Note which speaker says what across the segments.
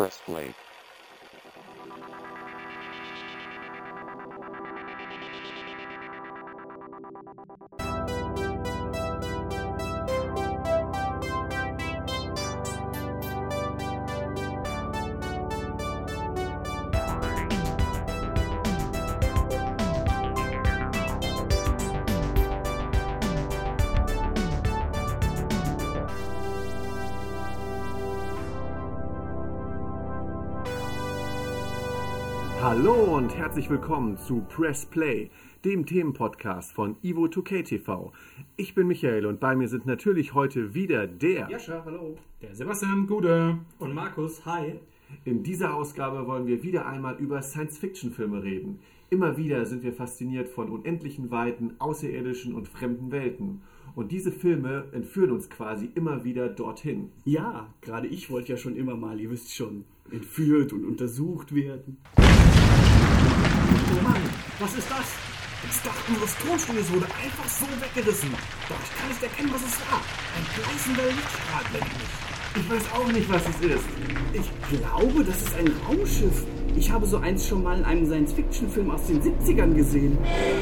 Speaker 1: Press play.
Speaker 2: Hallo und herzlich willkommen zu Press Play, dem Themenpodcast von Ivo 2K TV. Ich bin Michael und bei mir sind natürlich heute wieder der.
Speaker 3: Jascha, hallo.
Speaker 4: Der Sebastian, Gude.
Speaker 3: Und Markus, hi.
Speaker 2: In dieser Ausgabe wollen wir wieder einmal über Science-Fiction-Filme reden. Immer wieder sind wir fasziniert von unendlichen Weiten, außerirdischen und fremden Welten. Und diese Filme entführen uns quasi immer wieder dorthin.
Speaker 3: Ja, gerade ich wollte ja schon immer mal, ihr wisst schon, entführt und untersucht werden.
Speaker 4: Mann, was ist das? Das Dach unseres Tonstudios wurde einfach so weggerissen. Doch ich kann nicht erkennen, was es war. Ein gleißender Lichtstrahl blendet mich.
Speaker 2: Ich weiß auch nicht, was es ist.
Speaker 3: Ich glaube, das ist ein Raumschiff. Ich habe so eins schon mal in einem Science-Fiction-Film aus den 70ern gesehen.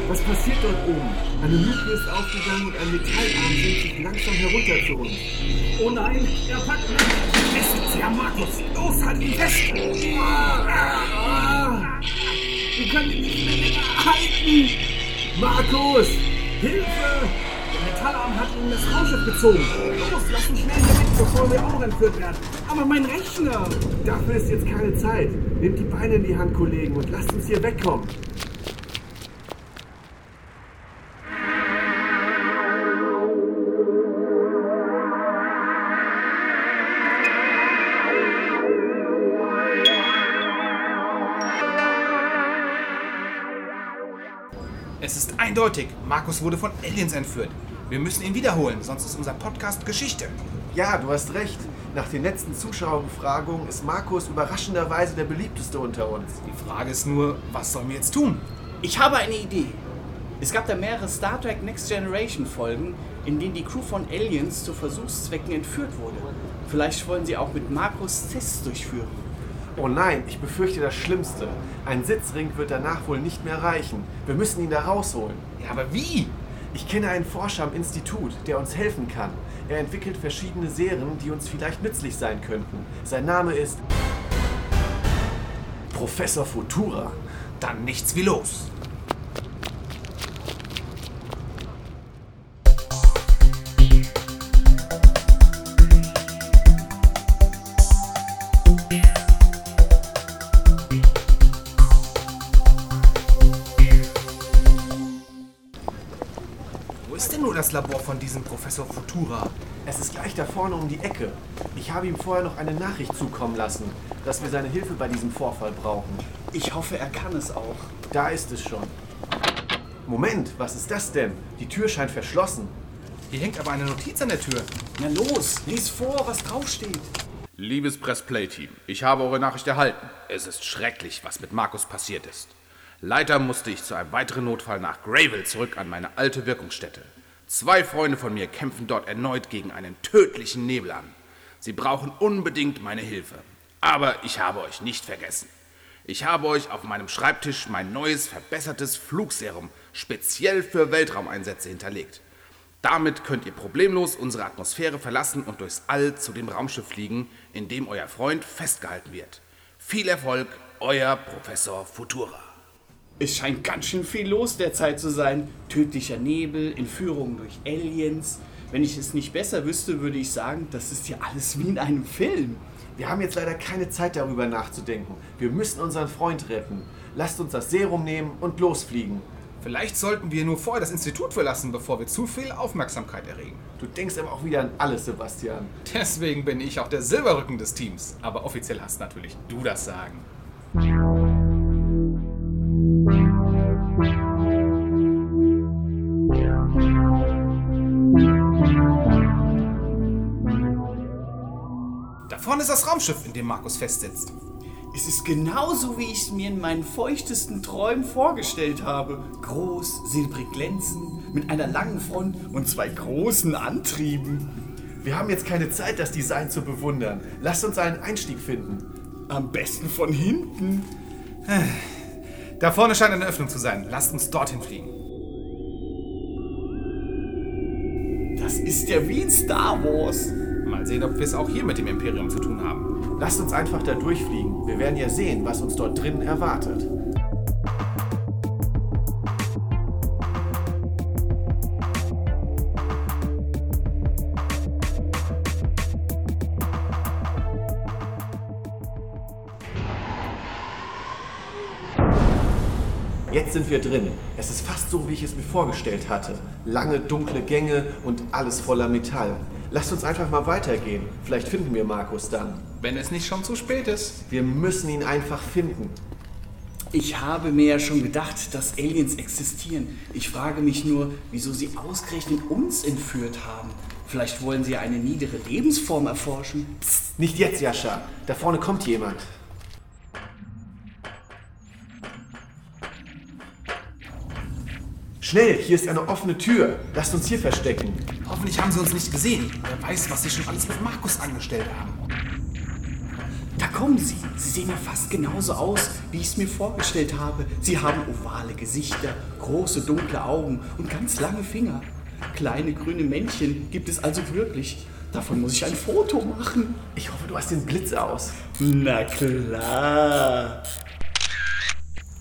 Speaker 2: Was passiert dort oben? Eine Luke ist aufgegangen und ein Metallarm senkt sich langsam herunter zu uns.
Speaker 3: Oh nein, er packt mich.
Speaker 4: Es ist ja Markus. Los, halt ihn fest.
Speaker 2: Ah,
Speaker 3: Wir können ihn nicht mehr länger halten.
Speaker 2: Markus!
Speaker 4: Hilfe! Der Metallarm hat ihn in das Raumschiff gezogen. Los, lass uns schnell hier weg, bevor wir auch entführt werden.
Speaker 3: Aber mein Rechner.
Speaker 2: Dafür ist jetzt keine Zeit. Nehmt die Beine in die Hand, Kollegen, und lasst uns hier wegkommen.
Speaker 5: Es ist eindeutig, Markus wurde von Aliens entführt. Wir müssen ihn wiederholen, sonst ist unser Podcast Geschichte.
Speaker 2: Ja, du hast recht. Nach den letzten Zuschauerbefragungen ist Markus überraschenderweise der beliebteste unter uns.
Speaker 5: Die Frage ist nur, was sollen wir jetzt tun?
Speaker 3: Ich habe eine Idee. Es gab da mehrere Star Trek Next Generation Folgen, in denen die Crew von Aliens zu Versuchszwecken entführt wurde. Vielleicht wollen sie auch mit Markus Tests durchführen.
Speaker 2: Oh nein, ich befürchte das Schlimmste. Ein Sitzring wird danach wohl nicht mehr reichen. Wir müssen ihn da rausholen.
Speaker 5: Ja, aber wie?
Speaker 2: Ich kenne einen Forscher am Institut, der uns helfen kann. Er entwickelt verschiedene Serien, die uns vielleicht nützlich sein könnten. Sein Name ist Professor Futura.
Speaker 5: Dann nichts wie los. Das Labor von diesem Professor Futura?
Speaker 2: Es ist gleich da vorne um die Ecke. Ich habe ihm vorher noch eine Nachricht zukommen lassen, dass wir seine Hilfe bei diesem Vorfall brauchen.
Speaker 3: Ich hoffe, er kann es auch.
Speaker 2: Da ist es schon. Moment, was ist das denn? Die Tür scheint verschlossen.
Speaker 5: Hier hängt aber eine Notiz an der Tür.
Speaker 3: Na los, lies vor, was draufsteht.
Speaker 5: Liebes Pressplay-Team, ich habe eure Nachricht erhalten. Es ist schrecklich, was mit Markus passiert ist. Leider musste ich zu einem weiteren Notfall nach Grayville zurück an meine alte Wirkungsstätte. Zwei Freunde von mir kämpfen dort erneut gegen einen tödlichen Nebel an. Sie brauchen unbedingt meine Hilfe. Aber ich habe euch nicht vergessen. Ich habe euch auf meinem Schreibtisch mein neues, verbessertes Flugserum speziell für Weltraumeinsätze hinterlegt. Damit könnt ihr problemlos unsere Atmosphäre verlassen und durchs All zu dem Raumschiff fliegen, in dem euer Freund festgehalten wird. Viel Erfolg, euer Professor Futura.
Speaker 3: Es scheint ganz schön viel los derzeit zu sein. Tödlicher Nebel, Entführungen durch Aliens. Wenn ich es nicht besser wüsste, würde ich sagen, das ist ja alles wie in einem Film.
Speaker 2: Wir haben jetzt leider keine Zeit darüber nachzudenken. Wir müssen unseren Freund retten. Lasst uns das Serum nehmen und losfliegen.
Speaker 5: Vielleicht sollten wir nur vorher das Institut verlassen, bevor wir zu viel Aufmerksamkeit erregen.
Speaker 2: Du denkst aber auch wieder an alles, Sebastian.
Speaker 5: Deswegen bin ich auch der Silberrücken des Teams. Aber offiziell hast natürlich du das Sagen. Vorne ist das Raumschiff, in dem Markus festsitzt.
Speaker 3: Es ist genauso, wie ich es mir in meinen feuchtesten Träumen vorgestellt habe. Groß, silbrig glänzend, mit einer langen Front und zwei großen Antrieben.
Speaker 2: Wir haben jetzt keine Zeit, das Design zu bewundern. Lasst uns einen Einstieg finden.
Speaker 3: Am besten von hinten.
Speaker 5: Da vorne scheint eine Öffnung zu sein. Lasst uns dorthin fliegen.
Speaker 3: Das ist ja wie in Star Wars.
Speaker 5: Mal sehen, ob wir es auch hier mit dem Imperium zu tun haben.
Speaker 2: Lasst uns einfach da durchfliegen. Wir werden ja sehen, was uns dort drinnen erwartet. Jetzt sind wir drin. Es ist fast so, wie ich es mir vorgestellt hatte. Lange, dunkle Gänge und alles voller Metall. Lasst uns einfach mal weitergehen. Vielleicht finden wir Markus dann.
Speaker 5: Wenn es nicht schon zu spät ist.
Speaker 2: Wir müssen ihn einfach finden.
Speaker 3: Ich habe mir ja schon gedacht, dass Aliens existieren. Ich frage mich nur, wieso sie ausgerechnet uns entführt haben. Vielleicht wollen sie eine niedere Lebensform erforschen.
Speaker 2: Psst, nicht jetzt, Jascha. Da vorne kommt jemand. Schnell, hier ist eine offene Tür. Lasst uns hier verstecken.
Speaker 5: Hoffentlich haben sie uns nicht gesehen. Wer weiß, was sie schon alles mit Markus angestellt haben.
Speaker 3: Da kommen sie. Sie sehen ja fast genauso aus, wie ich es mir vorgestellt habe. Sie haben ovale Gesichter, große dunkle Augen und ganz lange Finger. Kleine grüne Männchen gibt es also wirklich. Davon muss ich ein Foto machen.
Speaker 2: Ich hoffe, du hast den Blitz aus.
Speaker 3: Na klar.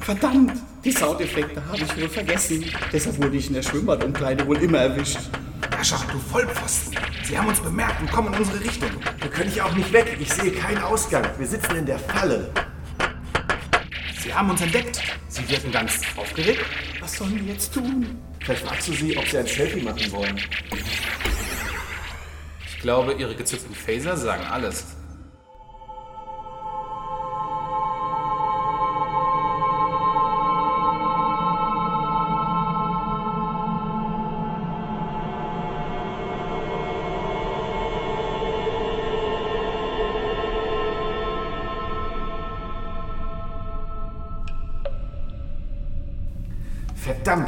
Speaker 3: Verdammt, die Soundeffekte habe ich wohl vergessen. Deshalb wurde ich in der Schwimmbadumkleide wohl immer erwischt.
Speaker 5: Jascha, du Vollpfosten. Sie haben uns bemerkt und kommen in unsere Richtung.
Speaker 2: Wir können hier auch nicht weg. Ich sehe keinen Ausgang. Wir sitzen in der Falle.
Speaker 5: Sie haben uns entdeckt. Sie wirken ganz aufgeregt.
Speaker 3: Was sollen wir jetzt tun?
Speaker 2: Vielleicht fragst du sie, ob sie ein Selfie machen wollen.
Speaker 5: Ich glaube, ihre gezückten Phaser sagen alles.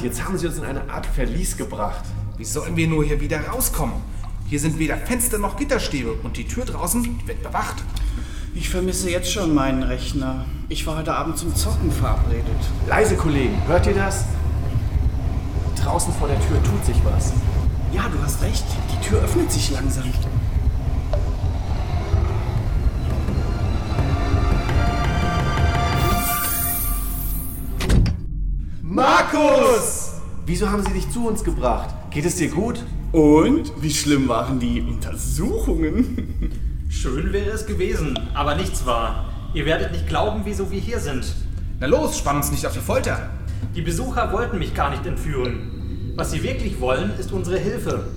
Speaker 2: Jetzt haben sie uns in eine Art Verlies gebracht.
Speaker 5: Wie sollen wir nur hier wieder rauskommen? Hier sind weder Fenster noch Gitterstäbe und die Tür draußen wird bewacht.
Speaker 3: Ich vermisse jetzt schon meinen Rechner. Ich war heute Abend zum Zocken verabredet.
Speaker 2: Leise, Kollegen, hört ihr das? Draußen vor der Tür tut sich was.
Speaker 3: Ja, du hast recht. Die Tür öffnet sich langsam.
Speaker 2: Markus! Wieso haben sie dich zu uns gebracht? Geht es dir gut?
Speaker 3: Und? Wie schlimm waren die Untersuchungen?
Speaker 1: Schön wäre es gewesen, aber nichts wahr. Ihr werdet nicht glauben, wieso wir hier sind.
Speaker 5: Na los, spann uns nicht auf die Folter.
Speaker 1: Die Besucher wollten mich gar nicht entführen. Was sie wirklich wollen, ist unsere Hilfe.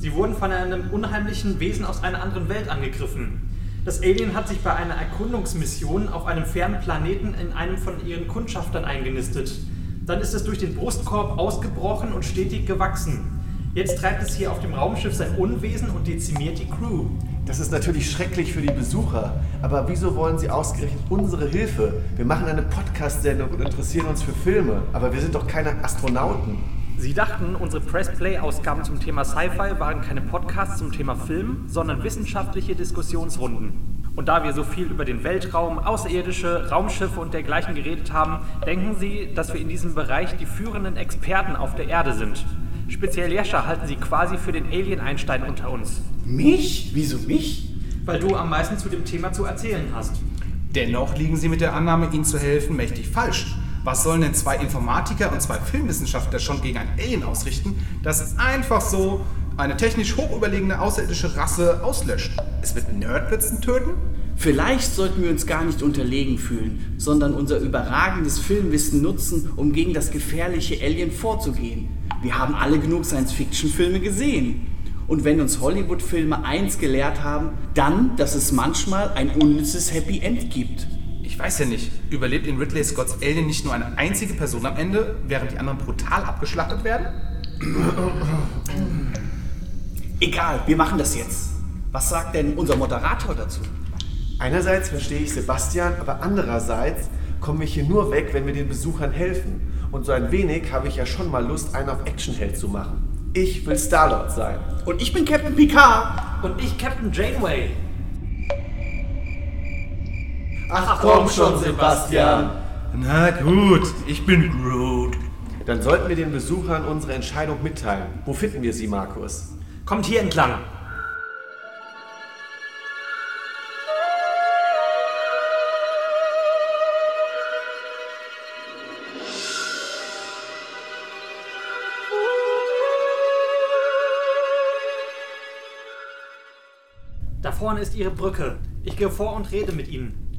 Speaker 1: Sie wurden von einem unheimlichen Wesen aus einer anderen Welt angegriffen. Das Alien hat sich bei einer Erkundungsmission auf einem fernen Planeten in einem von ihren Kundschaftern eingenistet. Dann ist es durch den Brustkorb ausgebrochen und stetig gewachsen. Jetzt treibt es hier auf dem Raumschiff sein Unwesen und dezimiert die Crew.
Speaker 2: Das ist natürlich schrecklich für die Besucher. Aber wieso wollen sie ausgerechnet unsere Hilfe? Wir machen eine Podcast-Sendung und interessieren uns für Filme. Aber wir sind doch keine Astronauten.
Speaker 1: Sie dachten, unsere Press-Play-Ausgaben zum Thema Sci-Fi waren keine Podcasts zum Thema Film, sondern wissenschaftliche Diskussionsrunden. Und da wir so viel über den Weltraum, Außerirdische, Raumschiffe und dergleichen geredet haben, denken Sie, dass wir in diesem Bereich die führenden Experten auf der Erde sind. Speziell Jascha halten Sie quasi für den Alien-Einstein unter uns.
Speaker 3: Mich? Wieso mich?
Speaker 1: Weil du am meisten zu dem Thema zu erzählen hast.
Speaker 5: Dennoch liegen sie mit der Annahme, ihnen zu helfen, mächtig falsch. Was sollen denn zwei Informatiker und zwei Filmwissenschaftler schon gegen ein Alien ausrichten, das einfach so eine technisch hochüberlegene außerirdische Rasse auslöscht? Es wird Nerdblitzen töten?
Speaker 3: Vielleicht sollten wir uns gar nicht unterlegen fühlen, sondern unser überragendes Filmwissen nutzen, um gegen das gefährliche Alien vorzugehen. Wir haben alle genug Science-Fiction-Filme gesehen. Und wenn uns Hollywood-Filme eins gelehrt haben, dann, dass es manchmal ein unnützes Happy End gibt.
Speaker 5: Ich weiß ja nicht. Überlebt in Ridley Scotts Alien nicht nur eine einzige Person am Ende, während die anderen brutal abgeschlachtet werden?
Speaker 3: Egal, wir machen das jetzt. Was sagt denn unser Moderator dazu?
Speaker 2: Einerseits verstehe ich Sebastian, aber andererseits kommen wir hier nur weg, wenn wir den Besuchern helfen. Und so ein wenig habe ich ja schon mal Lust, einen auf Actionheld zu machen. Ich will Starlord sein.
Speaker 3: Und ich bin Captain Picard.
Speaker 1: Und ich Captain Janeway.
Speaker 2: Ach komm schon, Sebastian.
Speaker 6: Na gut, ich bin Groot.
Speaker 2: Dann sollten wir den Besuchern unsere Entscheidung mitteilen. Wo finden wir sie, Markus?
Speaker 1: Kommt hier entlang. Da vorne ist Ihre Brücke. Ich gehe vor und rede mit Ihnen.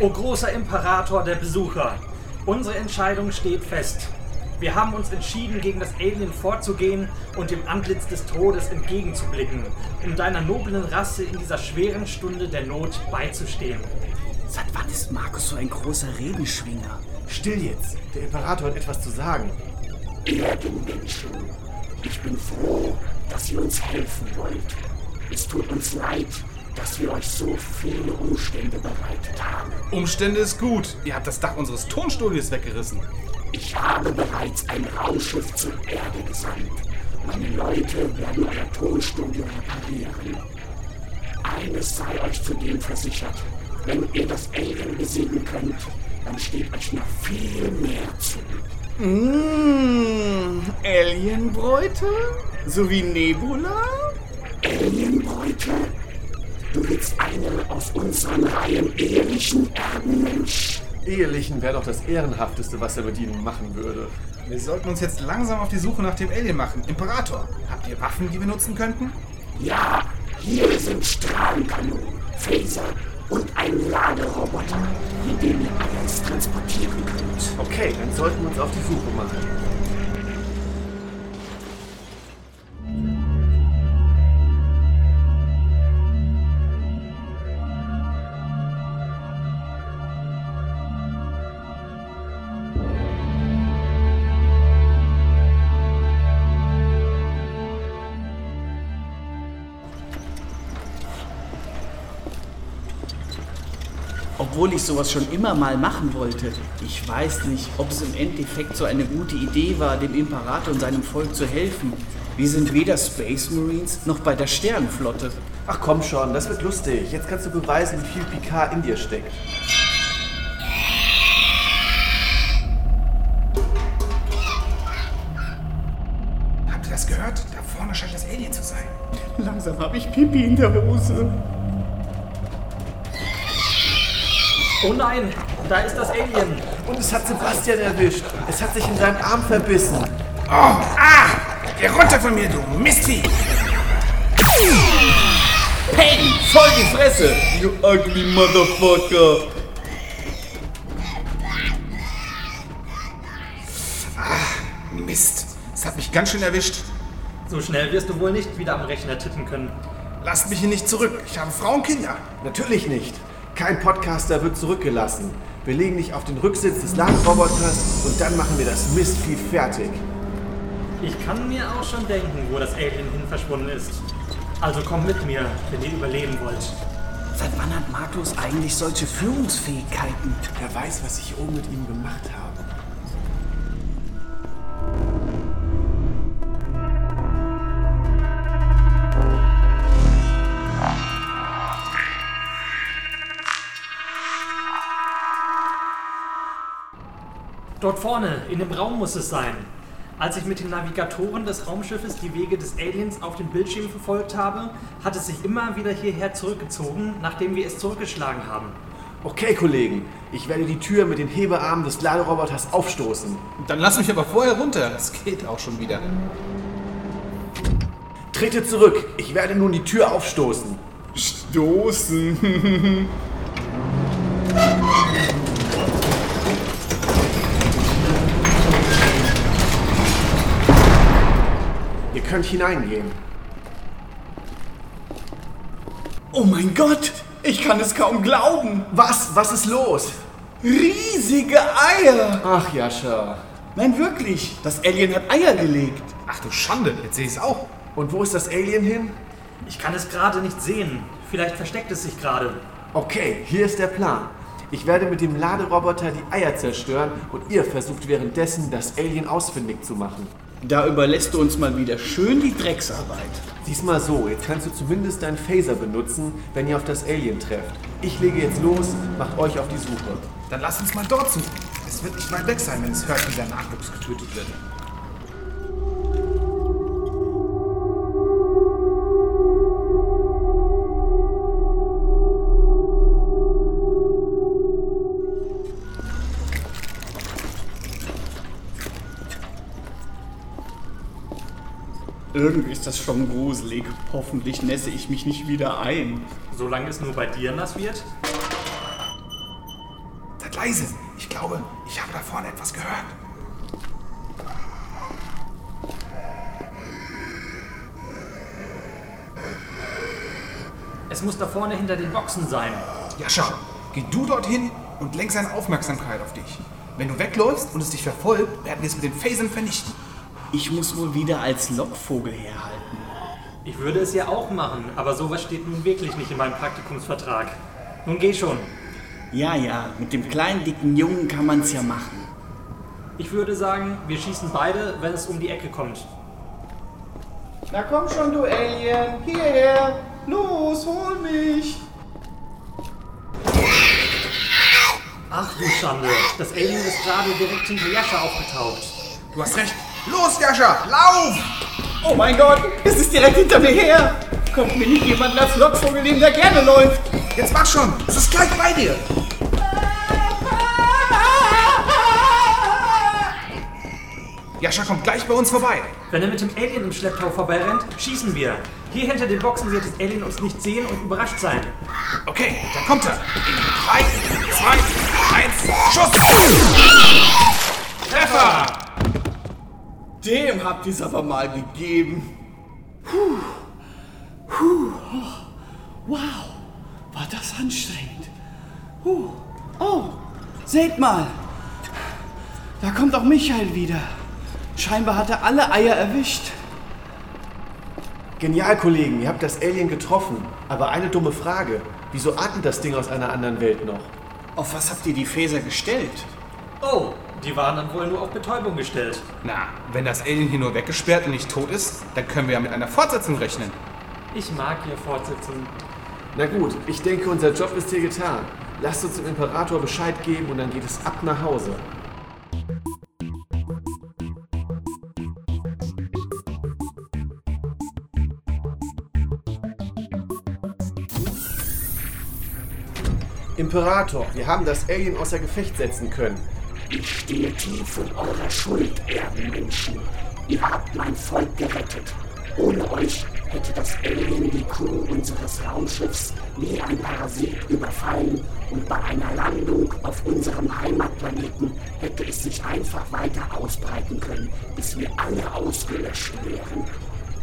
Speaker 1: O großer Imperator der Besucher, unsere Entscheidung steht fest. Wir haben uns entschieden, gegen das Alien vorzugehen und dem Antlitz des Todes entgegenzublicken, um deiner noblen Rasse in dieser schweren Stunde der Not beizustehen.
Speaker 3: Seit wann ist Markus so ein großer Redenschwinger?
Speaker 2: Still jetzt. Der Imperator hat etwas zu sagen.
Speaker 7: Erdenmenschen, ich bin froh, dass ihr uns helfen wollt. Es tut uns leid, dass wir euch so viele Umstände bereitet haben.
Speaker 5: Umstände ist gut. Ihr habt das Dach unseres Tonstudios weggerissen.
Speaker 7: Ich habe bereits ein Raumschiff zur Erde gesandt. Meine Leute werden euer Tonstudio reparieren. Eines sei euch zudem versichert. Wenn ihr das Alien besiegen könnt, dann steht euch noch viel mehr zu.
Speaker 3: Mmh, Alienbräute? So wie Nebula?
Speaker 7: Alienbräute? Du willst eine aus unseren Reihen ehrlichen Erdenmensch?
Speaker 2: Ehelichen wäre doch das Ehrenhafteste, was er mit ihnen machen würde.
Speaker 5: Wir sollten uns jetzt langsam auf die Suche nach dem Alien machen. Imperator, habt ihr Waffen, die wir nutzen könnten?
Speaker 7: Ja, hier sind Strahlenkanonen, Phaser und ein Laderoboter, mit dem ihr alles transportieren könnt.
Speaker 2: Okay, dann sollten wir uns auf die Suche machen.
Speaker 3: Obwohl ich sowas schon immer mal machen wollte. Ich weiß nicht, ob es im Endeffekt so eine gute Idee war, dem Imperator und seinem Volk zu helfen. Wir sind weder Space Marines noch bei der Sternenflotte.
Speaker 2: Ach komm schon, das wird lustig. Jetzt kannst du beweisen, wie viel Picard in dir steckt.
Speaker 5: Habt ihr das gehört? Da vorne scheint das Alien zu sein.
Speaker 3: Langsam habe ich Pipi in der Hose.
Speaker 1: Oh nein, da ist das Alien.
Speaker 2: Und es hat Sebastian erwischt. Es hat sich in seinem Arm verbissen.
Speaker 5: Oh, ah! Geh runter von mir, du Mistvieh!
Speaker 3: Hey, voll die Fresse! You ugly motherfucker!
Speaker 5: Mist, es hat mich ganz schön erwischt.
Speaker 1: So schnell wirst du wohl nicht wieder am Rechner tippen können.
Speaker 5: Lasst mich hier nicht zurück. Ich habe Frau und Kinder.
Speaker 2: Natürlich nicht. Kein Podcaster wird zurückgelassen. Wir legen dich auf den Rücksitz des Ladenroboters und dann machen wir das Mistvieh fertig.
Speaker 1: Ich kann mir auch schon denken, wo das Alien hin verschwunden ist. Also kommt mit mir, wenn ihr überleben wollt.
Speaker 3: Seit wann hat Markus eigentlich solche Führungsfähigkeiten?
Speaker 2: Wer weiß, was ich oben mit ihm gemacht habe.
Speaker 1: Dort vorne, in dem Raum muss es sein. Als ich mit den Navigatoren des Raumschiffes die Wege des Aliens auf den Bildschirm verfolgt habe, hat es sich immer wieder hierher zurückgezogen, nachdem wir es zurückgeschlagen haben.
Speaker 2: Okay, Kollegen, ich werde die Tür mit den Hebearmen des Laderoboters aufstoßen.
Speaker 5: Dann lass mich aber vorher runter. Es geht auch schon wieder.
Speaker 2: Trete zurück, ich werde nun die Tür aufstoßen.
Speaker 3: Stoßen.
Speaker 2: könnt hineingehen.
Speaker 3: Oh mein Gott! Ich kann es kaum glauben!
Speaker 2: Was? Was ist los?
Speaker 3: Riesige Eier!
Speaker 2: Ach, Jascha.
Speaker 3: Nein, wirklich. Das Alien hat Eier gelegt.
Speaker 5: Ach du Schande, jetzt sehe ich es auch.
Speaker 2: Und wo ist das Alien hin?
Speaker 1: Ich kann es gerade nicht sehen. Vielleicht versteckt es sich gerade.
Speaker 2: Okay, hier ist der Plan. Ich werde mit dem Laderoboter die Eier zerstören und ihr versucht währenddessen, das Alien ausfindig zu machen.
Speaker 3: Da überlässt du uns mal wieder schön die Drecksarbeit.
Speaker 2: Sieh's mal so, jetzt kannst du zumindest deinen Phaser benutzen, wenn ihr auf das Alien trefft. Ich lege jetzt los, macht euch auf die Suche.
Speaker 4: Dann lass uns mal dort suchen. Es wird nicht weit weg sein, wenn es hört, wie der Nachwuchs getötet wird.
Speaker 3: Irgendwie ist das schon gruselig. Hoffentlich nässe ich mich nicht wieder ein.
Speaker 1: Solange es nur bei dir nass wird?
Speaker 4: Seid leise. Ich glaube, ich habe da vorne etwas gehört.
Speaker 1: Es muss da vorne hinter den Boxen sein.
Speaker 4: Jascha, geh du dorthin und lenk seine Aufmerksamkeit auf dich. Wenn du wegläufst und es dich verfolgt, werden wir es mit den Phasern vernichten.
Speaker 3: Ich muss wohl wieder als Lockvogel herhalten.
Speaker 1: Ich würde es ja auch machen, aber sowas steht nun wirklich nicht in meinem Praktikumsvertrag. Nun geh schon.
Speaker 3: Ja, ja, mit dem kleinen dicken Jungen kann man's ja machen.
Speaker 1: Ich würde sagen, wir schießen beide, wenn es um die Ecke kommt.
Speaker 3: Na komm schon, du Alien, hierher. Los, hol mich.
Speaker 1: Ach du Schande, das Alien ist gerade direkt hinter Jascha aufgetaucht.
Speaker 4: Du hast recht. Los, Jascha, lauf!
Speaker 3: Oh mein Gott, es ist direkt hinter mir her. Kommt mir nicht jemand als Lockvogel nehmen, der gerne läuft.
Speaker 4: Jetzt mach schon, es ist gleich bei dir. Jascha kommt gleich bei uns vorbei.
Speaker 1: Wenn er mit dem Alien im Schlepptau vorbeirennt, schießen wir. Hier hinter den Boxen wird das Alien uns nicht sehen und überrascht sein.
Speaker 4: Okay, da kommt er. In 3, 2, 1, Schuss! Treffer!
Speaker 3: Dem habt ihr's aber mal gegeben. Puh. Puh. Wow, war das anstrengend. Puh. Oh, seht mal. Da kommt auch Michael wieder. Scheinbar hat er alle Eier erwischt.
Speaker 2: Genial, Kollegen, ihr habt das Alien getroffen. Aber eine dumme Frage. Wieso atmet das Ding aus einer anderen Welt noch?
Speaker 3: Auf was habt ihr die Phaser gestellt?
Speaker 1: Oh, die waren dann wohl nur auf Betäubung gestellt.
Speaker 4: Na, wenn das Alien hier nur weggesperrt und nicht tot ist, dann können wir ja mit einer Fortsetzung rechnen.
Speaker 1: Ich mag hier Fortsetzungen.
Speaker 2: Na gut, ich denke, unser Job ist hier getan. Lasst uns dem Imperator Bescheid geben und dann geht es ab nach Hause. Imperator, wir haben das Alien außer Gefecht setzen können.
Speaker 7: Ich stehe tief in eurer Schuld, Erdenmenschen. Ihr habt mein Volk gerettet. Ohne euch hätte das Alien die Crew unseres Raumschiffs wie ein Parasit überfallen und bei einer Landung auf unserem Heimatplaneten hätte es sich einfach weiter ausbreiten können, bis wir alle ausgelöscht wären.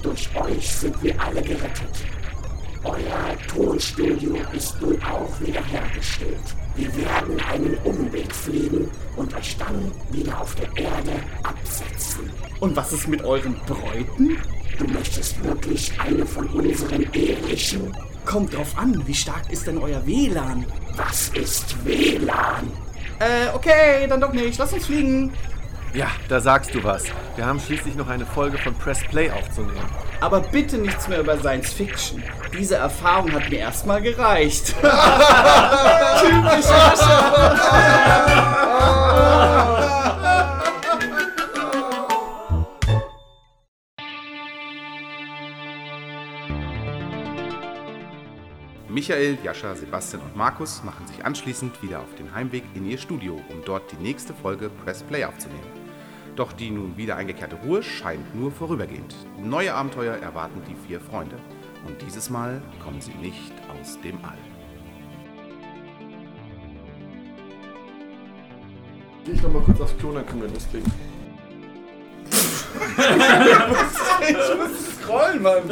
Speaker 7: Durch euch sind wir alle gerettet. Euer Tonstudio ist nun auch wiederhergestellt. Wir werden einen Umweg fliegen und euch dann wieder auf der Erde absetzen.
Speaker 3: Und was ist mit euren Bräuten?
Speaker 7: Du möchtest wirklich eine von unseren ehrlichen?
Speaker 3: Kommt drauf an, wie stark ist denn euer WLAN?
Speaker 7: Was ist WLAN?
Speaker 3: Äh, okay, dann doch nicht. Lass uns fliegen.
Speaker 2: Ja, da sagst du was. Wir haben schließlich noch eine Folge von Press Play aufzunehmen.
Speaker 3: Aber bitte nichts mehr über Science Fiction. Diese Erfahrung hat mir erstmal gereicht. Typisch
Speaker 5: Michael, Jascha, Sebastian und Markus machen sich anschließend wieder auf den Heimweg in ihr Studio, um dort die nächste Folge Press Play aufzunehmen. Doch die nun wieder eingekehrte Ruhe scheint nur vorübergehend. Neue Abenteuer erwarten die vier Freunde. Und dieses Mal kommen sie nicht aus dem All.
Speaker 2: Geh ich noch mal kurz aufs Klo, dann können wir loslegen.
Speaker 3: Ich muss scrollen, Mann.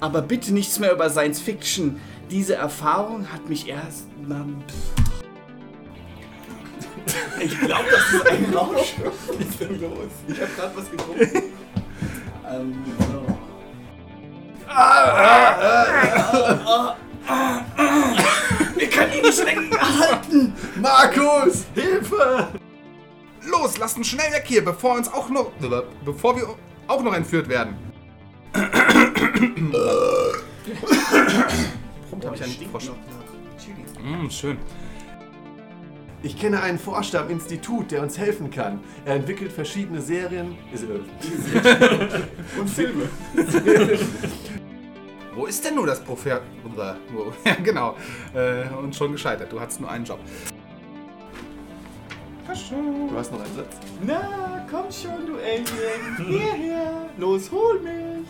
Speaker 3: Aber bitte nichts mehr über Science Fiction. Diese Erfahrung hat mich erst mal. Ich glaube, das ist ein Rausch. Was ist denn los? Ich habe gerade was getrunken. ähm, so. Ich kann ihn nicht länger halten.
Speaker 2: Markus! Hilfe!
Speaker 5: Los, lasst uns schnell weg hier, bevor uns auch noch, bevor wir auch noch entführt werden. Prompt habe ich einen Frosch. Mm, schön.
Speaker 2: Ich kenne einen Forscher am Institut, der uns helfen kann. Er entwickelt verschiedene Serien äh, und Filme.
Speaker 5: Wo ist denn nur das? Wo- Ja, genau. Äh, und schon gescheitert. Du hattest nur einen Job.
Speaker 2: Du hast noch einen Satz?
Speaker 3: Na, komm schon, du Alien. Hierher. Los, hol mich.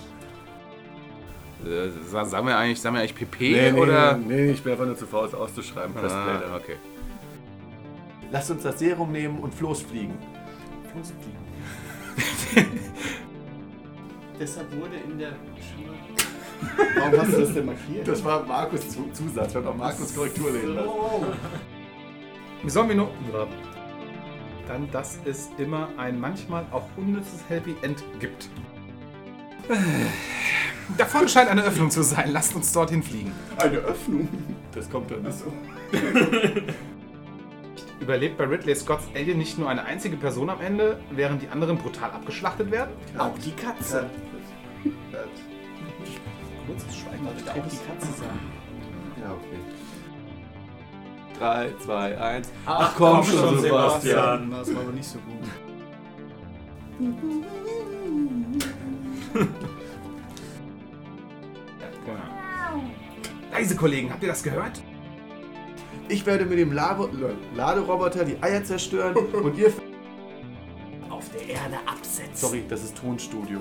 Speaker 5: Äh, sa- sagen wir eigentlich, sagen wir eigentlich PP oder?
Speaker 2: nee, ich bin einfach nur zu faul, es auszuschreiben.
Speaker 5: Ah, okay.
Speaker 2: Lasst uns das Serum nehmen und Floß fliegen.
Speaker 3: Deshalb wurde in der Schule...
Speaker 2: Warum hast du das denn markiert? Das war Markus Zu- Zusatz. Ich habe auch Markus Korrektur lesen lassen.
Speaker 5: Wie sollen wir nur. Dann, dass es immer ein manchmal auch unnützes Happy End gibt. Davon scheint eine Öffnung zu sein. Lasst uns dorthin fliegen.
Speaker 2: Eine Öffnung. Das kommt dann nicht so.
Speaker 5: Überlebt bei Ridley Scotts Alien nicht nur eine einzige Person am Ende, während die anderen brutal abgeschlachtet werden?
Speaker 3: Auch die Katze.
Speaker 5: Kurzes Schweigen.
Speaker 3: Auch die Katze sagen.
Speaker 2: Ja, okay. 3, 2, 1.
Speaker 1: Ach, komm schon, Sebastian.
Speaker 3: Das war aber nicht so gut.
Speaker 5: Leise, Kollegen, habt ihr das gehört?
Speaker 2: Ich werde mit dem Labo Laderoboter die Eier zerstören und ihr.
Speaker 3: Auf der Erde absetzen.
Speaker 2: Sorry, das ist Tonstudio.